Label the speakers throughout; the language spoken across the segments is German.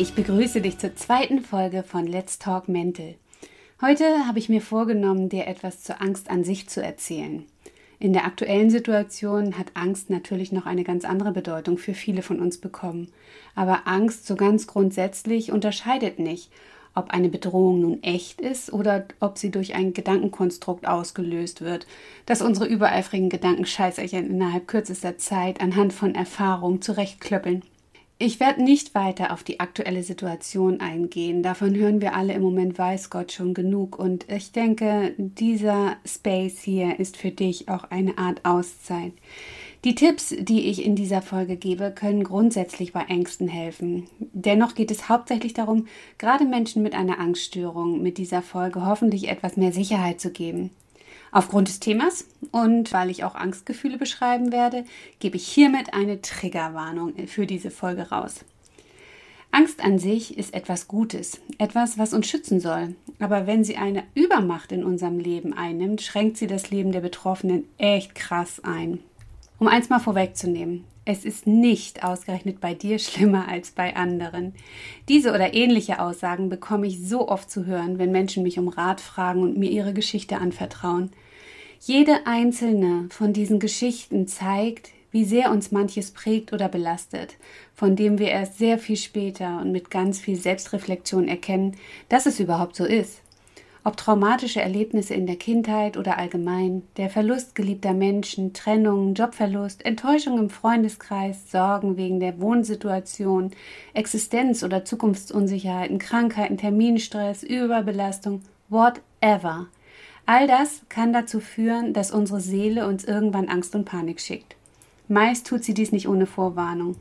Speaker 1: Ich begrüße dich zur zweiten Folge von Let's Talk Mental. Heute habe ich mir vorgenommen, dir etwas zur Angst an sich zu erzählen. In der aktuellen Situation hat Angst natürlich noch eine ganz andere Bedeutung für viele von uns bekommen. Aber Angst so ganz grundsätzlich unterscheidet nicht, ob eine Bedrohung nun echt ist oder ob sie durch ein Gedankenkonstrukt ausgelöst wird, das unsere übereifrigen Gedankenscheißerchen innerhalb kürzester Zeit anhand von Erfahrung zurechtklöppeln. Ich werde nicht weiter auf die aktuelle Situation eingehen. Davon hören wir alle im Moment, weiß Gott schon genug. Und ich denke, dieser Space hier ist für dich auch eine Art Auszeit. Die Tipps, die ich in dieser Folge gebe, können grundsätzlich bei Ängsten helfen. Dennoch geht es hauptsächlich darum, gerade Menschen mit einer Angststörung mit dieser Folge hoffentlich etwas mehr Sicherheit zu geben. Aufgrund des Themas und weil ich auch Angstgefühle beschreiben werde, gebe ich hiermit eine Triggerwarnung für diese Folge raus. Angst an sich ist etwas Gutes, etwas, was uns schützen soll. Aber wenn sie eine Übermacht in unserem Leben einnimmt, schränkt sie das Leben der Betroffenen echt krass ein. Um eins mal vorwegzunehmen, es ist nicht ausgerechnet bei dir schlimmer als bei anderen. Diese oder ähnliche Aussagen bekomme ich so oft zu hören, wenn Menschen mich um Rat fragen und mir ihre Geschichte anvertrauen. Jede einzelne von diesen Geschichten zeigt, wie sehr uns manches prägt oder belastet, von dem wir erst sehr viel später und mit ganz viel Selbstreflexion erkennen, dass es überhaupt so ist. Ob traumatische Erlebnisse in der Kindheit oder allgemein, der Verlust geliebter Menschen, Trennung, Jobverlust, Enttäuschung im Freundeskreis, Sorgen wegen der Wohnsituation, Existenz- oder Zukunftsunsicherheiten, Krankheiten, Terminstress, Überbelastung, whatever. All das kann dazu führen, dass unsere Seele uns irgendwann Angst und Panik schickt. Meist tut sie dies nicht ohne Vorwarnung.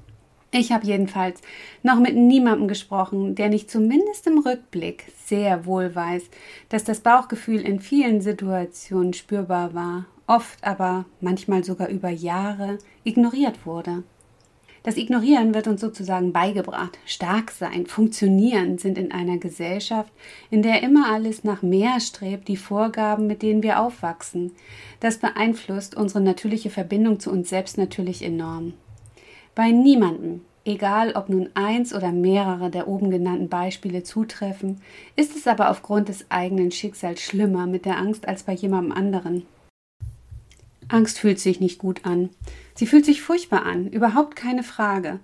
Speaker 1: Ich habe jedenfalls noch mit niemandem gesprochen, der nicht zumindest im Rückblick sehr wohl weiß, dass das Bauchgefühl in vielen Situationen spürbar war, oft aber manchmal sogar über Jahre ignoriert wurde. Das Ignorieren wird uns sozusagen beigebracht. Stark sein, funktionieren sind in einer Gesellschaft, in der immer alles nach mehr strebt, die Vorgaben, mit denen wir aufwachsen. Das beeinflusst unsere natürliche Verbindung zu uns selbst natürlich enorm. Bei niemandem, egal ob nun eins oder mehrere der oben genannten Beispiele zutreffen, ist es aber aufgrund des eigenen Schicksals schlimmer mit der Angst als bei jemandem anderen. Angst fühlt sich nicht gut an. Sie fühlt sich furchtbar an, überhaupt keine Frage.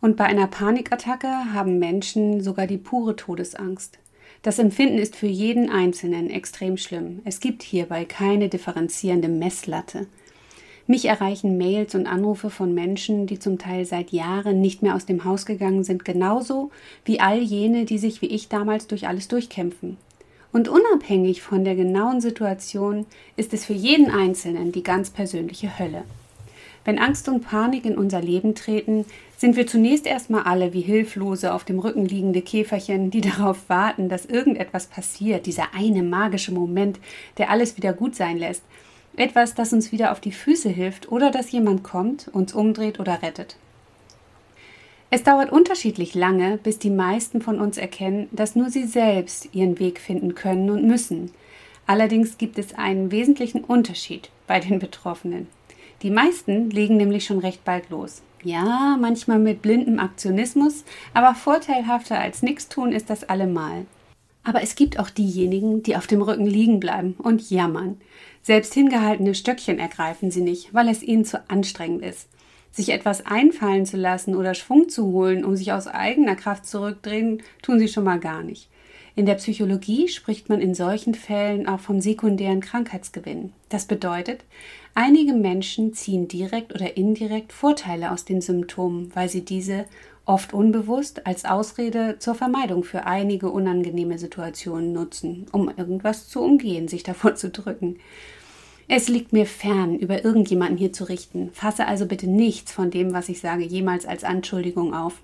Speaker 1: Und bei einer Panikattacke haben Menschen sogar die pure Todesangst. Das Empfinden ist für jeden Einzelnen extrem schlimm. Es gibt hierbei keine differenzierende Messlatte. Mich erreichen Mails und Anrufe von Menschen, die zum Teil seit Jahren nicht mehr aus dem Haus gegangen sind, genauso wie all jene, die sich wie ich damals durch alles durchkämpfen. Und unabhängig von der genauen Situation ist es für jeden Einzelnen die ganz persönliche Hölle. Wenn Angst und Panik in unser Leben treten, sind wir zunächst erstmal alle wie hilflose auf dem Rücken liegende Käferchen, die darauf warten, dass irgendetwas passiert, dieser eine magische Moment, der alles wieder gut sein lässt. Etwas, das uns wieder auf die Füße hilft oder dass jemand kommt, uns umdreht oder rettet. Es dauert unterschiedlich lange, bis die meisten von uns erkennen, dass nur sie selbst ihren Weg finden können und müssen. Allerdings gibt es einen wesentlichen Unterschied bei den Betroffenen. Die meisten legen nämlich schon recht bald los. Ja, manchmal mit blindem Aktionismus, aber vorteilhafter als nichts tun ist das allemal. Aber es gibt auch diejenigen, die auf dem Rücken liegen bleiben und jammern. Selbst hingehaltene Stöckchen ergreifen sie nicht, weil es ihnen zu anstrengend ist sich etwas einfallen zu lassen oder Schwung zu holen, um sich aus eigener Kraft zurückdrehen, tun sie schon mal gar nicht. In der Psychologie spricht man in solchen Fällen auch vom sekundären Krankheitsgewinn. Das bedeutet, einige Menschen ziehen direkt oder indirekt Vorteile aus den Symptomen, weil sie diese oft unbewusst als Ausrede zur Vermeidung für einige unangenehme Situationen nutzen, um irgendwas zu umgehen, sich davor zu drücken. Es liegt mir fern, über irgendjemanden hier zu richten. Fasse also bitte nichts von dem, was ich sage, jemals als Anschuldigung auf.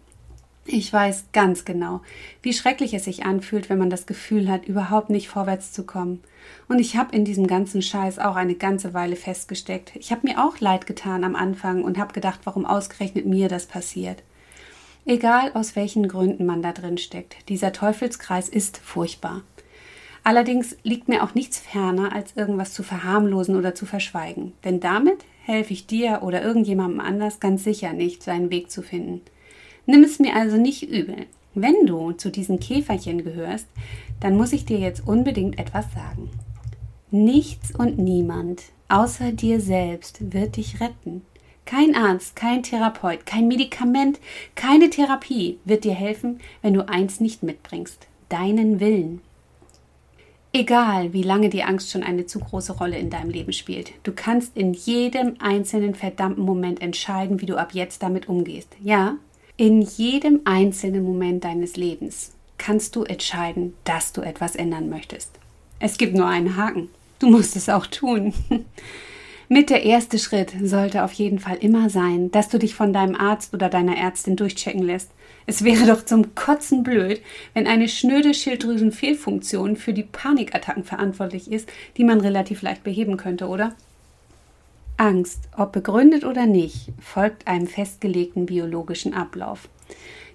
Speaker 1: Ich weiß ganz genau, wie schrecklich es sich anfühlt, wenn man das Gefühl hat, überhaupt nicht vorwärts zu kommen. Und ich habe in diesem ganzen Scheiß auch eine ganze Weile festgesteckt. Ich habe mir auch leid getan am Anfang und habe gedacht, warum ausgerechnet mir das passiert. Egal aus welchen Gründen man da drin steckt, dieser Teufelskreis ist furchtbar. Allerdings liegt mir auch nichts ferner, als irgendwas zu verharmlosen oder zu verschweigen, denn damit helfe ich dir oder irgendjemandem anders ganz sicher nicht, seinen Weg zu finden. Nimm es mir also nicht übel. Wenn du zu diesen Käferchen gehörst, dann muss ich dir jetzt unbedingt etwas sagen. Nichts und niemand außer dir selbst wird dich retten. Kein Arzt, kein Therapeut, kein Medikament, keine Therapie wird dir helfen, wenn du eins nicht mitbringst, deinen Willen. Egal, wie lange die Angst schon eine zu große Rolle in deinem Leben spielt, du kannst in jedem einzelnen verdammten Moment entscheiden, wie du ab jetzt damit umgehst. Ja, in jedem einzelnen Moment deines Lebens kannst du entscheiden, dass du etwas ändern möchtest. Es gibt nur einen Haken. Du musst es auch tun. Mit der erste Schritt sollte auf jeden Fall immer sein, dass du dich von deinem Arzt oder deiner Ärztin durchchecken lässt. Es wäre doch zum Kotzen blöd, wenn eine schnöde Schilddrüsenfehlfunktion für die Panikattacken verantwortlich ist, die man relativ leicht beheben könnte, oder? Angst, ob begründet oder nicht, folgt einem festgelegten biologischen Ablauf.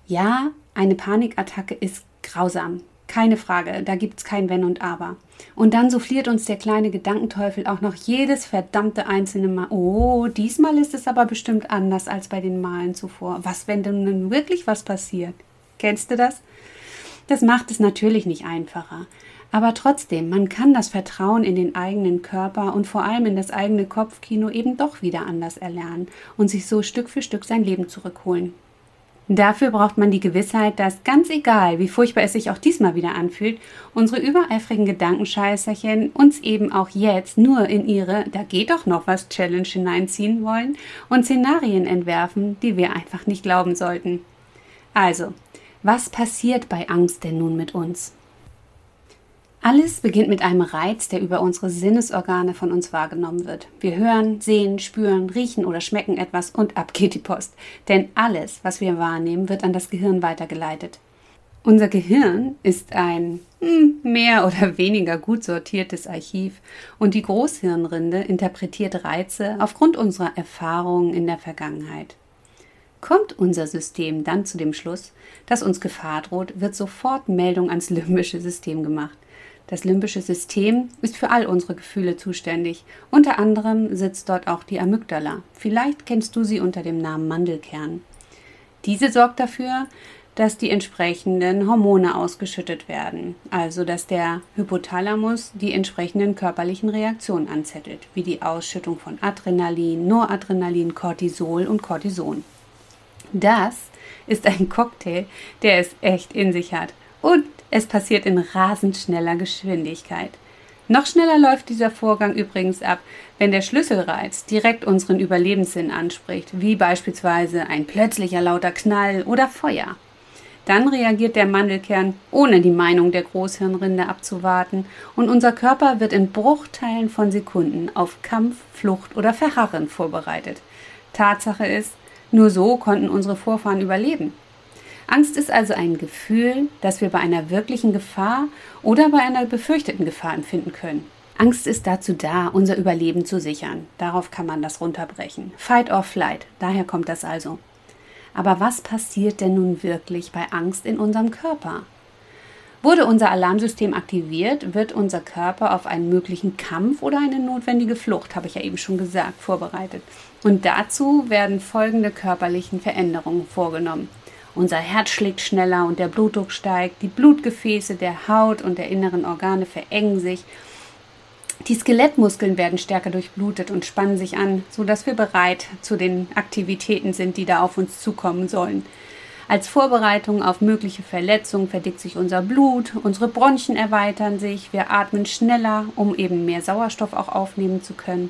Speaker 1: Ja, eine Panikattacke ist grausam, keine Frage, da gibt's kein Wenn und Aber. Und dann souffliert uns der kleine Gedankenteufel auch noch jedes verdammte einzelne Mal. Oh, diesmal ist es aber bestimmt anders als bei den Malen zuvor. Was, wenn denn nun wirklich was passiert? Kennst du das? Das macht es natürlich nicht einfacher. Aber trotzdem, man kann das Vertrauen in den eigenen Körper und vor allem in das eigene Kopfkino eben doch wieder anders erlernen und sich so Stück für Stück sein Leben zurückholen. Dafür braucht man die Gewissheit, dass ganz egal, wie furchtbar es sich auch diesmal wieder anfühlt, unsere übereifrigen Gedankenscheißerchen uns eben auch jetzt nur in ihre Da geht doch noch was Challenge hineinziehen wollen und Szenarien entwerfen, die wir einfach nicht glauben sollten. Also, was passiert bei Angst denn nun mit uns? Alles beginnt mit einem Reiz, der über unsere Sinnesorgane von uns wahrgenommen wird. Wir hören, sehen, spüren, riechen oder schmecken etwas und ab geht die Post. Denn alles, was wir wahrnehmen, wird an das Gehirn weitergeleitet. Unser Gehirn ist ein hm, mehr oder weniger gut sortiertes Archiv und die Großhirnrinde interpretiert Reize aufgrund unserer Erfahrungen in der Vergangenheit. Kommt unser System dann zu dem Schluss, dass uns Gefahr droht, wird sofort Meldung ans limbische System gemacht. Das limbische System ist für all unsere Gefühle zuständig. Unter anderem sitzt dort auch die Amygdala. Vielleicht kennst du sie unter dem Namen Mandelkern. Diese sorgt dafür, dass die entsprechenden Hormone ausgeschüttet werden, also dass der Hypothalamus die entsprechenden körperlichen Reaktionen anzettelt, wie die Ausschüttung von Adrenalin, Noradrenalin, Cortisol und Cortison. Das ist ein Cocktail, der es echt in sich hat. Und es passiert in rasend schneller Geschwindigkeit. Noch schneller läuft dieser Vorgang übrigens ab, wenn der Schlüsselreiz direkt unseren Überlebenssinn anspricht, wie beispielsweise ein plötzlicher lauter Knall oder Feuer. Dann reagiert der Mandelkern, ohne die Meinung der Großhirnrinde abzuwarten, und unser Körper wird in Bruchteilen von Sekunden auf Kampf, Flucht oder Verharren vorbereitet. Tatsache ist, nur so konnten unsere Vorfahren überleben. Angst ist also ein Gefühl, das wir bei einer wirklichen Gefahr oder bei einer befürchteten Gefahr empfinden können. Angst ist dazu da, unser Überleben zu sichern. Darauf kann man das runterbrechen. Fight or flight, daher kommt das also. Aber was passiert denn nun wirklich bei Angst in unserem Körper? Wurde unser Alarmsystem aktiviert, wird unser Körper auf einen möglichen Kampf oder eine notwendige Flucht, habe ich ja eben schon gesagt, vorbereitet. Und dazu werden folgende körperlichen Veränderungen vorgenommen. Unser Herz schlägt schneller und der Blutdruck steigt. Die Blutgefäße der Haut und der inneren Organe verengen sich. Die Skelettmuskeln werden stärker durchblutet und spannen sich an, sodass wir bereit zu den Aktivitäten sind, die da auf uns zukommen sollen. Als Vorbereitung auf mögliche Verletzungen verdickt sich unser Blut, unsere Bronchien erweitern sich, wir atmen schneller, um eben mehr Sauerstoff auch aufnehmen zu können.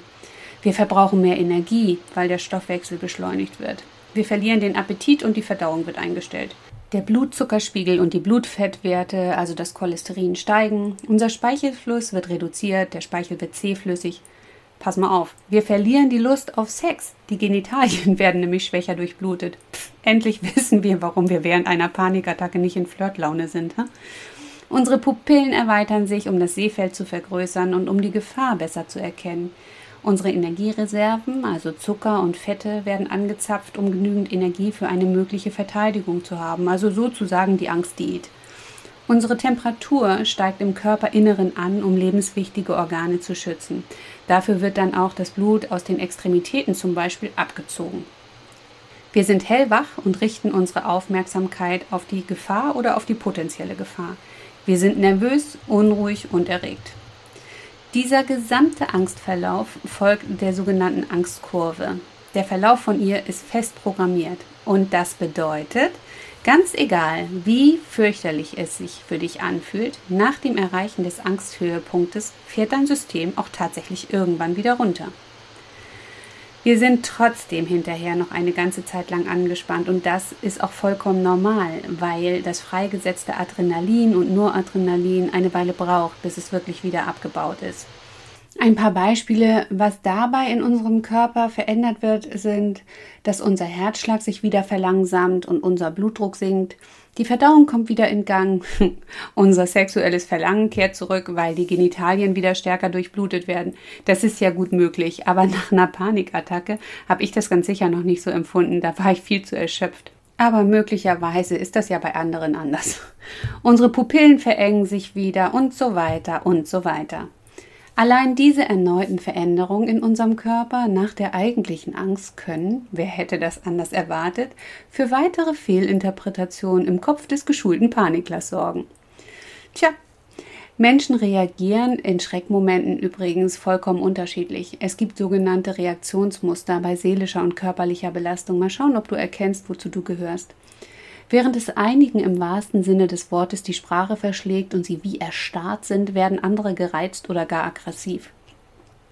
Speaker 1: Wir verbrauchen mehr Energie, weil der Stoffwechsel beschleunigt wird. Wir verlieren den Appetit und die Verdauung wird eingestellt. Der Blutzuckerspiegel und die Blutfettwerte, also das Cholesterin, steigen. Unser Speichelfluss wird reduziert, der Speichel wird zähflüssig. pass mal auf, wir verlieren die Lust auf Sex. Die Genitalien werden nämlich schwächer durchblutet. Pff, endlich wissen wir, warum wir während einer Panikattacke nicht in Flirtlaune sind. Hm? Unsere Pupillen erweitern sich, um das Sehfeld zu vergrößern und um die Gefahr besser zu erkennen. Unsere Energiereserven, also Zucker und Fette, werden angezapft, um genügend Energie für eine mögliche Verteidigung zu haben, also sozusagen die Angstdiät. Unsere Temperatur steigt im Körperinneren an, um lebenswichtige Organe zu schützen. Dafür wird dann auch das Blut aus den Extremitäten zum Beispiel abgezogen. Wir sind hellwach und richten unsere Aufmerksamkeit auf die Gefahr oder auf die potenzielle Gefahr. Wir sind nervös, unruhig und erregt. Dieser gesamte Angstverlauf folgt der sogenannten Angstkurve. Der Verlauf von ihr ist fest programmiert und das bedeutet, ganz egal, wie fürchterlich es sich für dich anfühlt, nach dem Erreichen des Angsthöhepunktes fährt dein System auch tatsächlich irgendwann wieder runter. Wir sind trotzdem hinterher noch eine ganze Zeit lang angespannt und das ist auch vollkommen normal, weil das freigesetzte Adrenalin und Noradrenalin eine Weile braucht, bis es wirklich wieder abgebaut ist. Ein paar Beispiele, was dabei in unserem Körper verändert wird, sind, dass unser Herzschlag sich wieder verlangsamt und unser Blutdruck sinkt. Die Verdauung kommt wieder in Gang. unser sexuelles Verlangen kehrt zurück, weil die Genitalien wieder stärker durchblutet werden. Das ist ja gut möglich, aber nach einer Panikattacke habe ich das ganz sicher noch nicht so empfunden. Da war ich viel zu erschöpft. Aber möglicherweise ist das ja bei anderen anders. Unsere Pupillen verengen sich wieder und so weiter und so weiter. Allein diese erneuten Veränderungen in unserem Körper nach der eigentlichen Angst können, wer hätte das anders erwartet, für weitere Fehlinterpretationen im Kopf des geschulten Paniklers sorgen. Tja, Menschen reagieren in Schreckmomenten übrigens vollkommen unterschiedlich. Es gibt sogenannte Reaktionsmuster bei seelischer und körperlicher Belastung. Mal schauen, ob du erkennst, wozu du gehörst. Während es einigen im wahrsten Sinne des Wortes die Sprache verschlägt und sie wie erstarrt sind, werden andere gereizt oder gar aggressiv.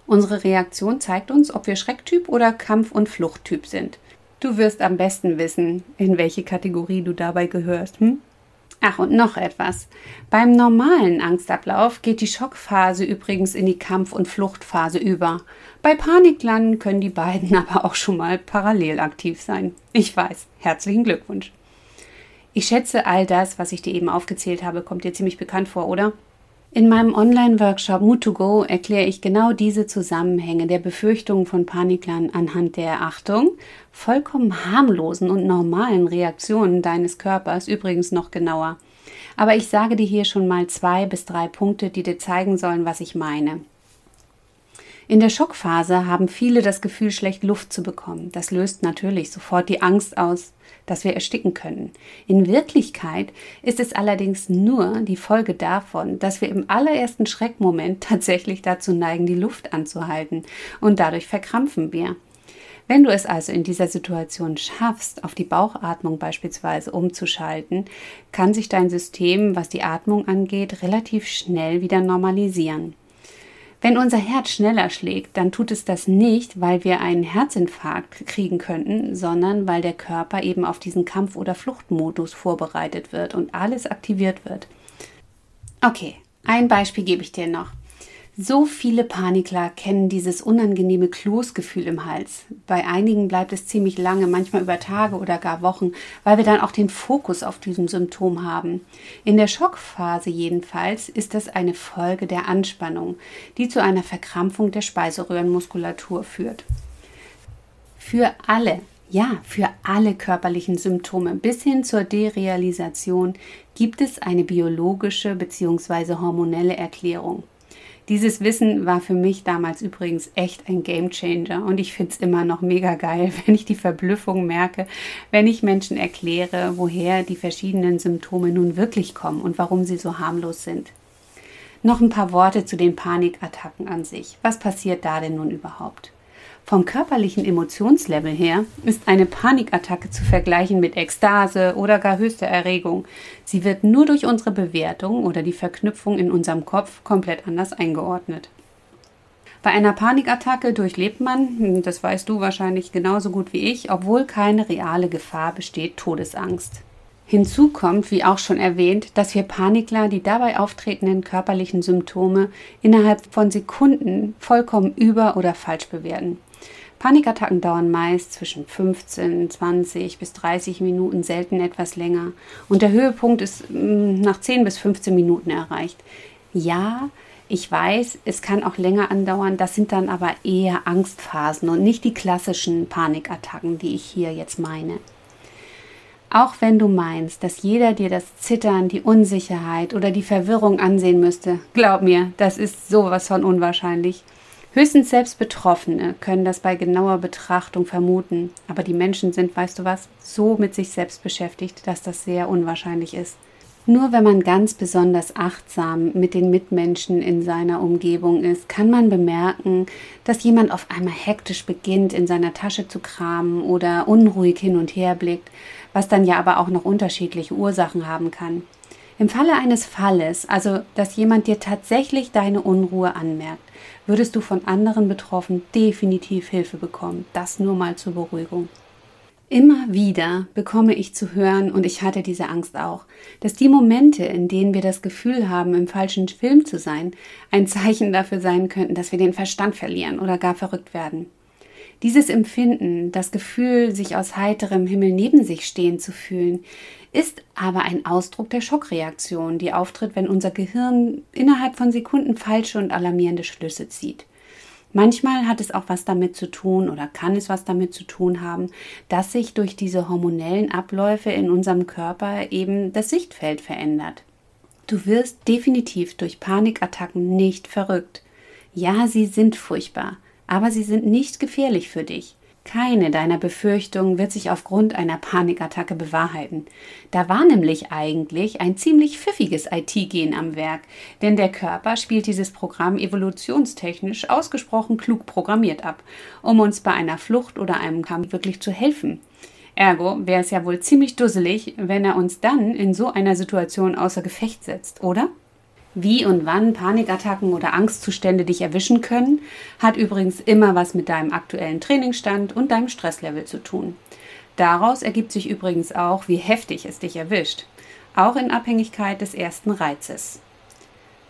Speaker 1: Unsere Reaktion zeigt uns, ob wir Schrecktyp oder Kampf- und Fluchttyp sind. Du wirst am besten wissen, in welche Kategorie du dabei gehörst. Hm? Ach, und noch etwas. Beim normalen Angstablauf geht die Schockphase übrigens in die Kampf- und Fluchtphase über. Bei Paniklanden können die beiden aber auch schon mal parallel aktiv sein. Ich weiß. Herzlichen Glückwunsch. Ich schätze, all das, was ich dir eben aufgezählt habe, kommt dir ziemlich bekannt vor, oder? In meinem Online-Workshop Mood to Go erkläre ich genau diese Zusammenhänge der Befürchtungen von Paniklern anhand der Achtung, vollkommen harmlosen und normalen Reaktionen deines Körpers übrigens noch genauer. Aber ich sage dir hier schon mal zwei bis drei Punkte, die dir zeigen sollen, was ich meine. In der Schockphase haben viele das Gefühl, schlecht Luft zu bekommen. Das löst natürlich sofort die Angst aus, dass wir ersticken können. In Wirklichkeit ist es allerdings nur die Folge davon, dass wir im allerersten Schreckmoment tatsächlich dazu neigen, die Luft anzuhalten und dadurch verkrampfen wir. Wenn du es also in dieser Situation schaffst, auf die Bauchatmung beispielsweise umzuschalten, kann sich dein System, was die Atmung angeht, relativ schnell wieder normalisieren. Wenn unser Herz schneller schlägt, dann tut es das nicht, weil wir einen Herzinfarkt kriegen könnten, sondern weil der Körper eben auf diesen Kampf- oder Fluchtmodus vorbereitet wird und alles aktiviert wird. Okay, ein Beispiel gebe ich dir noch. So viele Panikler kennen dieses unangenehme Kloßgefühl im Hals. Bei einigen bleibt es ziemlich lange, manchmal über Tage oder gar Wochen, weil wir dann auch den Fokus auf diesem Symptom haben. In der Schockphase jedenfalls ist das eine Folge der Anspannung, die zu einer Verkrampfung der Speiseröhrenmuskulatur führt. Für alle, ja, für alle körperlichen Symptome bis hin zur Derealisation gibt es eine biologische bzw. hormonelle Erklärung. Dieses Wissen war für mich damals übrigens echt ein Gamechanger und ich finde es immer noch mega geil, wenn ich die Verblüffung merke, wenn ich Menschen erkläre, woher die verschiedenen Symptome nun wirklich kommen und warum sie so harmlos sind. Noch ein paar Worte zu den Panikattacken an sich. Was passiert da denn nun überhaupt? Vom körperlichen Emotionslevel her ist eine Panikattacke zu vergleichen mit Ekstase oder gar höchster Erregung. Sie wird nur durch unsere Bewertung oder die Verknüpfung in unserem Kopf komplett anders eingeordnet. Bei einer Panikattacke durchlebt man, das weißt du wahrscheinlich genauso gut wie ich, obwohl keine reale Gefahr besteht, Todesangst. Hinzu kommt, wie auch schon erwähnt, dass wir Panikler die dabei auftretenden körperlichen Symptome innerhalb von Sekunden vollkommen über- oder falsch bewerten. Panikattacken dauern meist zwischen 15, 20 bis 30 Minuten, selten etwas länger. Und der Höhepunkt ist mm, nach 10 bis 15 Minuten erreicht. Ja, ich weiß, es kann auch länger andauern, das sind dann aber eher Angstphasen und nicht die klassischen Panikattacken, die ich hier jetzt meine. Auch wenn du meinst, dass jeder dir das Zittern, die Unsicherheit oder die Verwirrung ansehen müsste, glaub mir, das ist sowas von unwahrscheinlich. Höchstens selbst Betroffene können das bei genauer Betrachtung vermuten, aber die Menschen sind, weißt du was, so mit sich selbst beschäftigt, dass das sehr unwahrscheinlich ist. Nur wenn man ganz besonders achtsam mit den Mitmenschen in seiner Umgebung ist, kann man bemerken, dass jemand auf einmal hektisch beginnt, in seiner Tasche zu kramen oder unruhig hin und her blickt, was dann ja aber auch noch unterschiedliche Ursachen haben kann. Im Falle eines Falles, also dass jemand dir tatsächlich deine Unruhe anmerkt, würdest du von anderen Betroffenen definitiv Hilfe bekommen. Das nur mal zur Beruhigung. Immer wieder bekomme ich zu hören, und ich hatte diese Angst auch, dass die Momente, in denen wir das Gefühl haben, im falschen Film zu sein, ein Zeichen dafür sein könnten, dass wir den Verstand verlieren oder gar verrückt werden. Dieses Empfinden, das Gefühl, sich aus heiterem Himmel neben sich stehen zu fühlen, ist aber ein Ausdruck der Schockreaktion, die auftritt, wenn unser Gehirn innerhalb von Sekunden falsche und alarmierende Schlüsse zieht. Manchmal hat es auch was damit zu tun oder kann es was damit zu tun haben, dass sich durch diese hormonellen Abläufe in unserem Körper eben das Sichtfeld verändert. Du wirst definitiv durch Panikattacken nicht verrückt. Ja, sie sind furchtbar, aber sie sind nicht gefährlich für dich. Keine deiner Befürchtungen wird sich aufgrund einer Panikattacke bewahrheiten. Da war nämlich eigentlich ein ziemlich pfiffiges IT-Gen am Werk, denn der Körper spielt dieses Programm evolutionstechnisch ausgesprochen klug programmiert ab, um uns bei einer Flucht oder einem Kampf wirklich zu helfen. Ergo wäre es ja wohl ziemlich dusselig, wenn er uns dann in so einer Situation außer Gefecht setzt, oder? Wie und wann Panikattacken oder Angstzustände dich erwischen können, hat übrigens immer was mit deinem aktuellen Trainingsstand und deinem Stresslevel zu tun. Daraus ergibt sich übrigens auch, wie heftig es dich erwischt, auch in Abhängigkeit des ersten Reizes.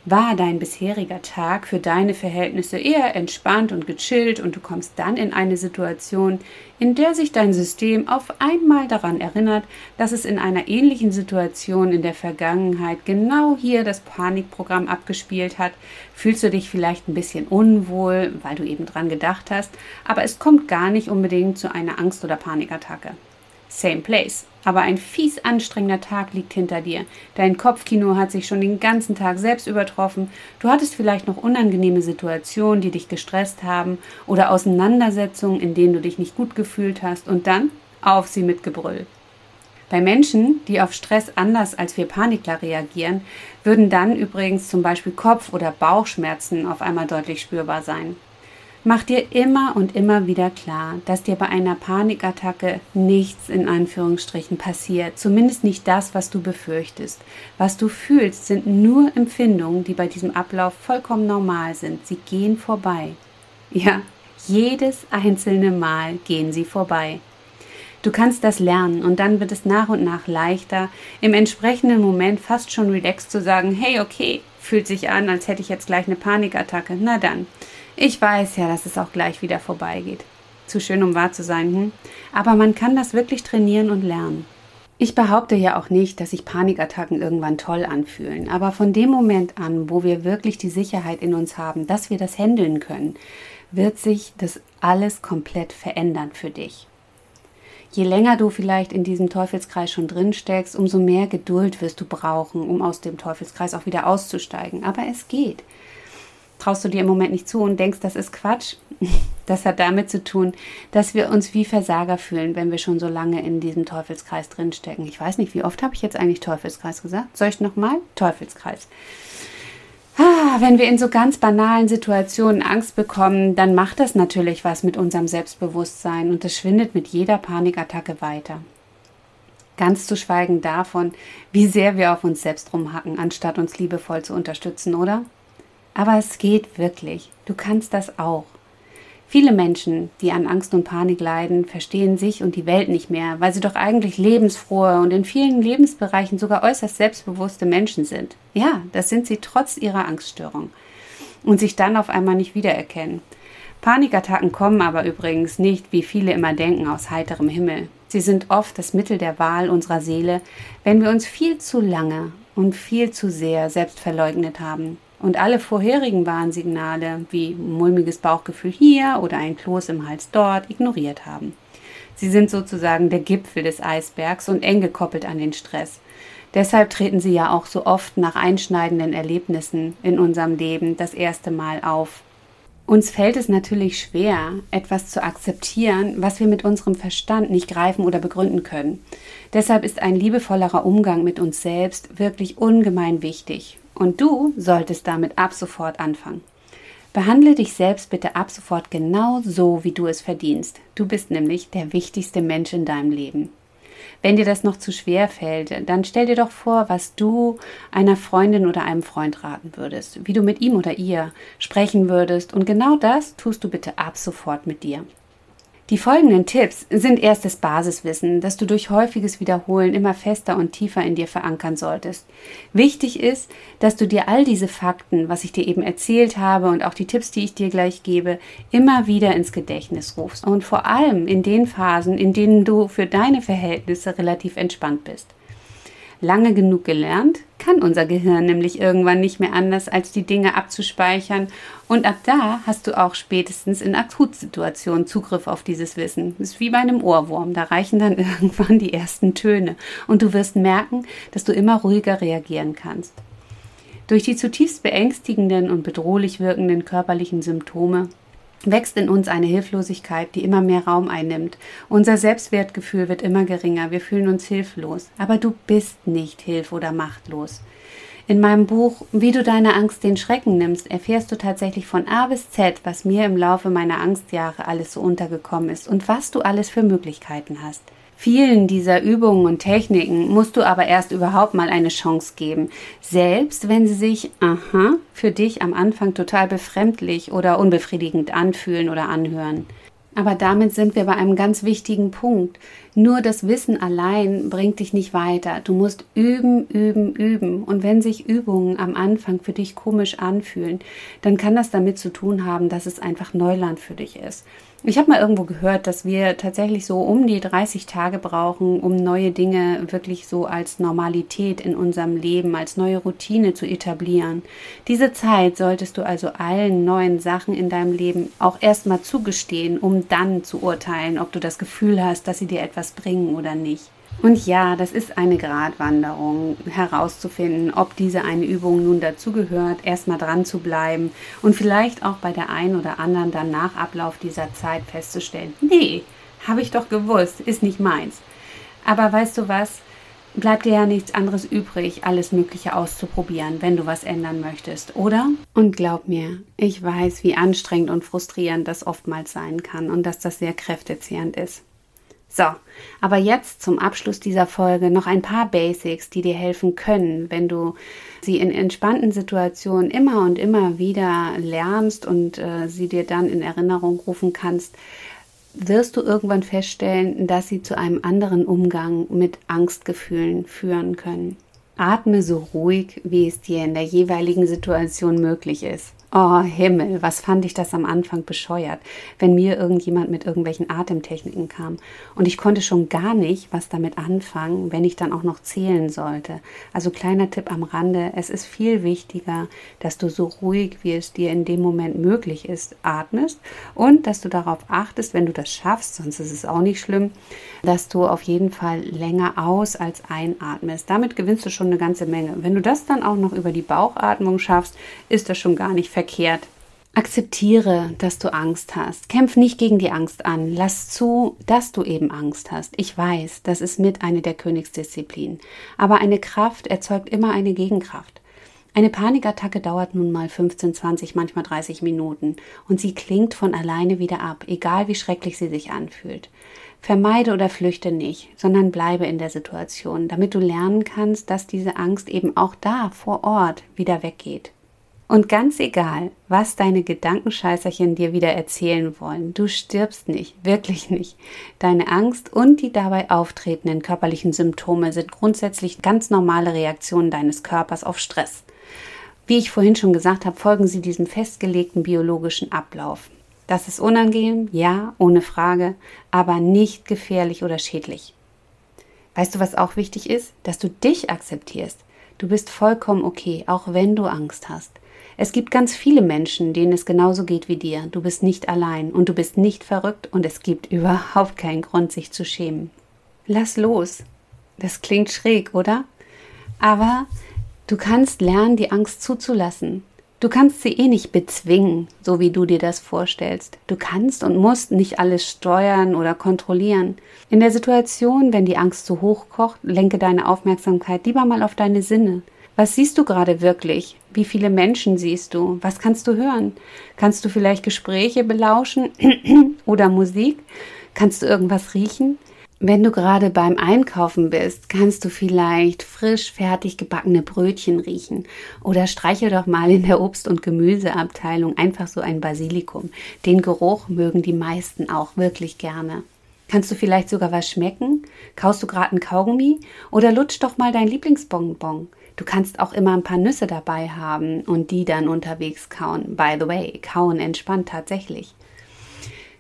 Speaker 1: War dein bisheriger Tag für deine Verhältnisse eher entspannt und gechillt und du kommst dann in eine Situation, in der sich dein System auf einmal daran erinnert, dass es in einer ähnlichen Situation in der Vergangenheit genau hier das Panikprogramm abgespielt hat, fühlst du dich vielleicht ein bisschen unwohl, weil du eben dran gedacht hast, aber es kommt gar nicht unbedingt zu einer Angst- oder Panikattacke. Same place. Aber ein fies anstrengender Tag liegt hinter dir. Dein Kopfkino hat sich schon den ganzen Tag selbst übertroffen. Du hattest vielleicht noch unangenehme Situationen, die dich gestresst haben oder Auseinandersetzungen, in denen du dich nicht gut gefühlt hast und dann auf sie mit Gebrüll. Bei Menschen, die auf Stress anders als wir Panikler reagieren, würden dann übrigens zum Beispiel Kopf- oder Bauchschmerzen auf einmal deutlich spürbar sein. Mach dir immer und immer wieder klar, dass dir bei einer Panikattacke nichts in Anführungsstrichen passiert, zumindest nicht das, was du befürchtest. Was du fühlst, sind nur Empfindungen, die bei diesem Ablauf vollkommen normal sind. Sie gehen vorbei. Ja, jedes einzelne Mal gehen sie vorbei. Du kannst das lernen und dann wird es nach und nach leichter, im entsprechenden Moment fast schon relaxed zu sagen, hey, okay, fühlt sich an, als hätte ich jetzt gleich eine Panikattacke. Na dann, ich weiß ja, dass es auch gleich wieder vorbeigeht. Zu schön, um wahr zu sein, hm? Aber man kann das wirklich trainieren und lernen. Ich behaupte ja auch nicht, dass sich Panikattacken irgendwann toll anfühlen, aber von dem Moment an, wo wir wirklich die Sicherheit in uns haben, dass wir das handeln können, wird sich das alles komplett verändern für dich. Je länger du vielleicht in diesem Teufelskreis schon drin steckst, umso mehr Geduld wirst du brauchen, um aus dem Teufelskreis auch wieder auszusteigen. Aber es geht traust du dir im Moment nicht zu und denkst, das ist Quatsch. Das hat damit zu tun, dass wir uns wie Versager fühlen, wenn wir schon so lange in diesem Teufelskreis drinstecken. Ich weiß nicht, wie oft habe ich jetzt eigentlich Teufelskreis gesagt? Soll ich nochmal? Teufelskreis. Ah, wenn wir in so ganz banalen Situationen Angst bekommen, dann macht das natürlich was mit unserem Selbstbewusstsein und es schwindet mit jeder Panikattacke weiter. Ganz zu schweigen davon, wie sehr wir auf uns selbst rumhacken, anstatt uns liebevoll zu unterstützen, oder? Aber es geht wirklich. Du kannst das auch. Viele Menschen, die an Angst und Panik leiden, verstehen sich und die Welt nicht mehr, weil sie doch eigentlich lebensfrohe und in vielen Lebensbereichen sogar äußerst selbstbewusste Menschen sind. Ja, das sind sie trotz ihrer Angststörung. Und sich dann auf einmal nicht wiedererkennen. Panikattacken kommen aber übrigens nicht, wie viele immer denken, aus heiterem Himmel. Sie sind oft das Mittel der Wahl unserer Seele, wenn wir uns viel zu lange und viel zu sehr selbst verleugnet haben und alle vorherigen Warnsignale wie mulmiges Bauchgefühl hier oder ein Kloß im Hals dort ignoriert haben. Sie sind sozusagen der Gipfel des Eisbergs und eng gekoppelt an den Stress. Deshalb treten sie ja auch so oft nach einschneidenden Erlebnissen in unserem Leben das erste Mal auf. Uns fällt es natürlich schwer, etwas zu akzeptieren, was wir mit unserem Verstand nicht greifen oder begründen können. Deshalb ist ein liebevollerer Umgang mit uns selbst wirklich ungemein wichtig. Und du solltest damit ab sofort anfangen. Behandle dich selbst bitte ab sofort genau so, wie du es verdienst. Du bist nämlich der wichtigste Mensch in deinem Leben. Wenn dir das noch zu schwer fällt, dann stell dir doch vor, was du einer Freundin oder einem Freund raten würdest, wie du mit ihm oder ihr sprechen würdest und genau das tust du bitte ab sofort mit dir. Die folgenden Tipps sind erstes Basiswissen, das du durch häufiges Wiederholen immer fester und tiefer in dir verankern solltest. Wichtig ist, dass du dir all diese Fakten, was ich dir eben erzählt habe und auch die Tipps, die ich dir gleich gebe, immer wieder ins Gedächtnis rufst und vor allem in den Phasen, in denen du für deine Verhältnisse relativ entspannt bist lange genug gelernt, kann unser Gehirn nämlich irgendwann nicht mehr anders, als die Dinge abzuspeichern. Und ab da hast du auch spätestens in Akutsituationen Zugriff auf dieses Wissen. Das ist wie bei einem Ohrwurm. Da reichen dann irgendwann die ersten Töne. Und du wirst merken, dass du immer ruhiger reagieren kannst. Durch die zutiefst beängstigenden und bedrohlich wirkenden körperlichen Symptome wächst in uns eine Hilflosigkeit, die immer mehr Raum einnimmt. Unser Selbstwertgefühl wird immer geringer, wir fühlen uns hilflos. Aber du bist nicht hilf- oder machtlos. In meinem Buch Wie du deine Angst den Schrecken nimmst, erfährst du tatsächlich von A bis Z, was mir im Laufe meiner Angstjahre alles so untergekommen ist und was du alles für Möglichkeiten hast. Vielen dieser Übungen und Techniken musst du aber erst überhaupt mal eine Chance geben, selbst wenn sie sich, aha, für dich am Anfang total befremdlich oder unbefriedigend anfühlen oder anhören. Aber damit sind wir bei einem ganz wichtigen Punkt. Nur das Wissen allein bringt dich nicht weiter. Du musst üben, üben, üben. Und wenn sich Übungen am Anfang für dich komisch anfühlen, dann kann das damit zu tun haben, dass es einfach Neuland für dich ist. Ich habe mal irgendwo gehört, dass wir tatsächlich so um die 30 Tage brauchen, um neue Dinge wirklich so als Normalität in unserem Leben, als neue Routine zu etablieren. Diese Zeit solltest du also allen neuen Sachen in deinem Leben auch erstmal zugestehen, um dann zu urteilen, ob du das Gefühl hast, dass sie dir etwas bringen oder nicht. Und ja, das ist eine Gratwanderung, herauszufinden, ob diese eine Übung nun dazugehört, erstmal dran zu bleiben und vielleicht auch bei der einen oder anderen dann nach Ablauf dieser Zeit festzustellen, nee, habe ich doch gewusst, ist nicht meins. Aber weißt du was? Bleibt dir ja nichts anderes übrig, alles Mögliche auszuprobieren, wenn du was ändern möchtest, oder? Und glaub mir, ich weiß, wie anstrengend und frustrierend das oftmals sein kann und dass das sehr kräftezehrend ist. So, aber jetzt zum Abschluss dieser Folge noch ein paar Basics, die dir helfen können, wenn du sie in entspannten Situationen immer und immer wieder lernst und äh, sie dir dann in Erinnerung rufen kannst, wirst du irgendwann feststellen, dass sie zu einem anderen Umgang mit Angstgefühlen führen können. Atme so ruhig, wie es dir in der jeweiligen Situation möglich ist. Oh Himmel, was fand ich das am Anfang bescheuert, wenn mir irgendjemand mit irgendwelchen Atemtechniken kam. Und ich konnte schon gar nicht was damit anfangen, wenn ich dann auch noch zählen sollte. Also kleiner Tipp am Rande, es ist viel wichtiger, dass du so ruhig, wie es dir in dem Moment möglich ist, atmest und dass du darauf achtest, wenn du das schaffst, sonst ist es auch nicht schlimm, dass du auf jeden Fall länger aus als einatmest. Damit gewinnst du schon eine ganze Menge. Wenn du das dann auch noch über die Bauchatmung schaffst, ist das schon gar nicht verkehrt. Akzeptiere, dass du Angst hast. Kämpf nicht gegen die Angst an. Lass zu, dass du eben Angst hast. Ich weiß, das ist mit eine der Königsdisziplinen. Aber eine Kraft erzeugt immer eine Gegenkraft. Eine Panikattacke dauert nun mal 15, 20, manchmal 30 Minuten und sie klingt von alleine wieder ab, egal wie schrecklich sie sich anfühlt. Vermeide oder flüchte nicht, sondern bleibe in der Situation, damit du lernen kannst, dass diese Angst eben auch da vor Ort wieder weggeht. Und ganz egal, was deine Gedankenscheißerchen dir wieder erzählen wollen, du stirbst nicht, wirklich nicht. Deine Angst und die dabei auftretenden körperlichen Symptome sind grundsätzlich ganz normale Reaktionen deines Körpers auf Stress. Wie ich vorhin schon gesagt habe, folgen sie diesem festgelegten biologischen Ablauf. Das ist unangenehm, ja, ohne Frage, aber nicht gefährlich oder schädlich. Weißt du, was auch wichtig ist? Dass du dich akzeptierst. Du bist vollkommen okay, auch wenn du Angst hast. Es gibt ganz viele Menschen, denen es genauso geht wie dir. Du bist nicht allein und du bist nicht verrückt und es gibt überhaupt keinen Grund, sich zu schämen. Lass los. Das klingt schräg, oder? Aber du kannst lernen, die Angst zuzulassen. Du kannst sie eh nicht bezwingen, so wie du dir das vorstellst. Du kannst und musst nicht alles steuern oder kontrollieren. In der Situation, wenn die Angst zu hoch kocht, lenke deine Aufmerksamkeit lieber mal auf deine Sinne. Was siehst du gerade wirklich? Wie viele Menschen siehst du? Was kannst du hören? Kannst du vielleicht Gespräche belauschen oder Musik? Kannst du irgendwas riechen? Wenn du gerade beim Einkaufen bist, kannst du vielleicht frisch fertig gebackene Brötchen riechen oder streichel doch mal in der Obst- und Gemüseabteilung einfach so ein Basilikum. Den Geruch mögen die meisten auch wirklich gerne. Kannst du vielleicht sogar was schmecken? Kaust du gerade ein Kaugummi oder lutsch doch mal dein Lieblingsbonbon? Du kannst auch immer ein paar Nüsse dabei haben und die dann unterwegs kauen. By the way, kauen entspannt tatsächlich.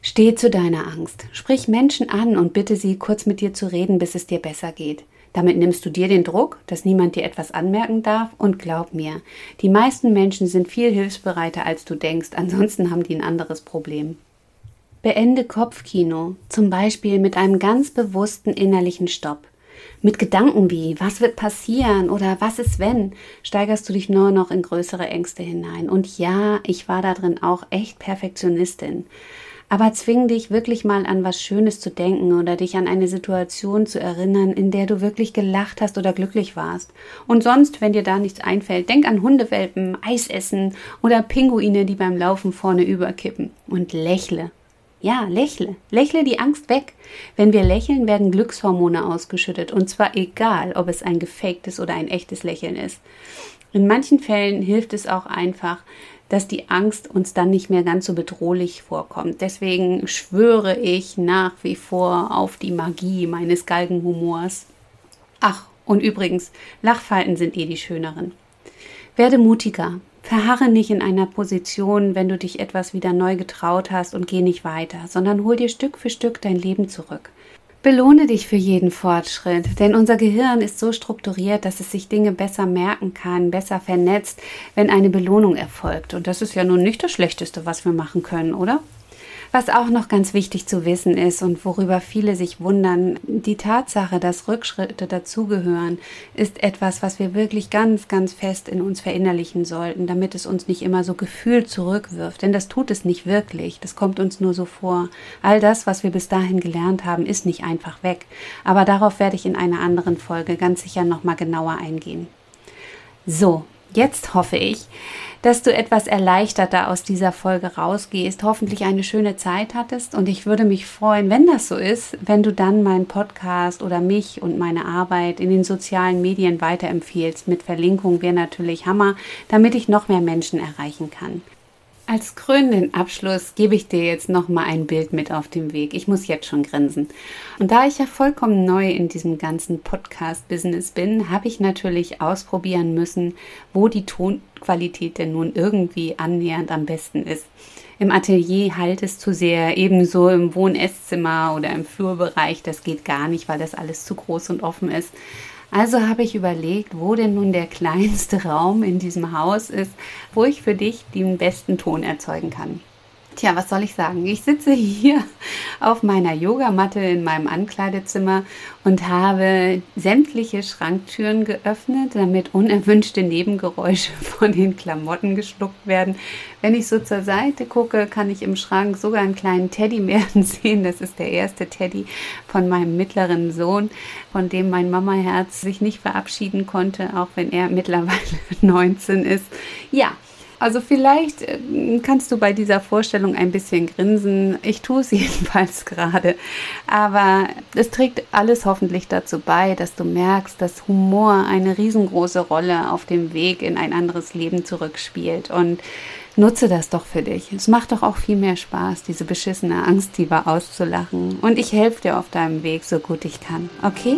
Speaker 1: Steh zu deiner Angst. Sprich Menschen an und bitte sie, kurz mit dir zu reden, bis es dir besser geht. Damit nimmst du dir den Druck, dass niemand dir etwas anmerken darf und glaub mir, die meisten Menschen sind viel hilfsbereiter, als du denkst, ansonsten haben die ein anderes Problem. Beende Kopfkino, zum Beispiel mit einem ganz bewussten innerlichen Stopp. Mit Gedanken wie, was wird passieren oder was ist wenn, steigerst du dich nur noch in größere Ängste hinein. Und ja, ich war da drin auch echt Perfektionistin. Aber zwing dich wirklich mal an was Schönes zu denken oder dich an eine Situation zu erinnern, in der du wirklich gelacht hast oder glücklich warst. Und sonst, wenn dir da nichts einfällt, denk an Hundewelpen, Eisessen oder Pinguine, die beim Laufen vorne überkippen. Und lächle. Ja, lächle. Lächle die Angst weg. Wenn wir lächeln, werden Glückshormone ausgeschüttet. Und zwar egal, ob es ein gefaktes oder ein echtes Lächeln ist. In manchen Fällen hilft es auch einfach, dass die Angst uns dann nicht mehr ganz so bedrohlich vorkommt. Deswegen schwöre ich nach wie vor auf die Magie meines Galgenhumors. Ach, und übrigens, Lachfalten sind eh die schöneren. Werde mutiger. Verharre nicht in einer Position, wenn du dich etwas wieder neu getraut hast und geh nicht weiter, sondern hol dir Stück für Stück dein Leben zurück. Belohne dich für jeden Fortschritt, denn unser Gehirn ist so strukturiert, dass es sich Dinge besser merken kann, besser vernetzt, wenn eine Belohnung erfolgt. Und das ist ja nun nicht das Schlechteste, was wir machen können, oder? Was auch noch ganz wichtig zu wissen ist und worüber viele sich wundern, die Tatsache, dass Rückschritte dazugehören, ist etwas, was wir wirklich ganz, ganz fest in uns verinnerlichen sollten, damit es uns nicht immer so gefühlt zurückwirft. Denn das tut es nicht wirklich. Das kommt uns nur so vor. All das, was wir bis dahin gelernt haben, ist nicht einfach weg. Aber darauf werde ich in einer anderen Folge ganz sicher nochmal genauer eingehen. So, jetzt hoffe ich, dass du etwas erleichterter aus dieser Folge rausgehst, hoffentlich eine schöne Zeit hattest und ich würde mich freuen, wenn das so ist, wenn du dann meinen Podcast oder mich und meine Arbeit in den sozialen Medien weiterempfiehlst. Mit Verlinkung wäre natürlich Hammer, damit ich noch mehr Menschen erreichen kann. Als krönenden Abschluss gebe ich dir jetzt noch mal ein Bild mit auf dem Weg. Ich muss jetzt schon grinsen. Und da ich ja vollkommen neu in diesem ganzen Podcast-Business bin, habe ich natürlich ausprobieren müssen, wo die Tonqualität denn nun irgendwie annähernd am besten ist. Im Atelier halt es zu sehr, ebenso im Wohn-Esszimmer oder im Flurbereich. Das geht gar nicht, weil das alles zu groß und offen ist. Also habe ich überlegt, wo denn nun der kleinste Raum in diesem Haus ist, wo ich für dich den besten Ton erzeugen kann. Tja, was soll ich sagen? Ich sitze hier auf meiner Yogamatte in meinem Ankleidezimmer und habe sämtliche Schranktüren geöffnet, damit unerwünschte Nebengeräusche von den Klamotten geschluckt werden. Wenn ich so zur Seite gucke, kann ich im Schrank sogar einen kleinen Teddybären sehen. Das ist der erste Teddy von meinem mittleren Sohn, von dem mein Mamaherz sich nicht verabschieden konnte, auch wenn er mittlerweile 19 ist. Ja, Also vielleicht äh, kannst du bei dieser Vorstellung ein bisschen grinsen. Ich tue es jedenfalls gerade. Aber es trägt alles hoffentlich dazu bei, dass du merkst, dass Humor eine riesengroße Rolle auf dem Weg in ein anderes Leben zurückspielt. Und nutze das doch für dich. Es macht doch auch viel mehr Spaß, diese beschissene Angst, die war auszulachen. Und ich helfe dir auf deinem Weg, so gut ich kann. Okay?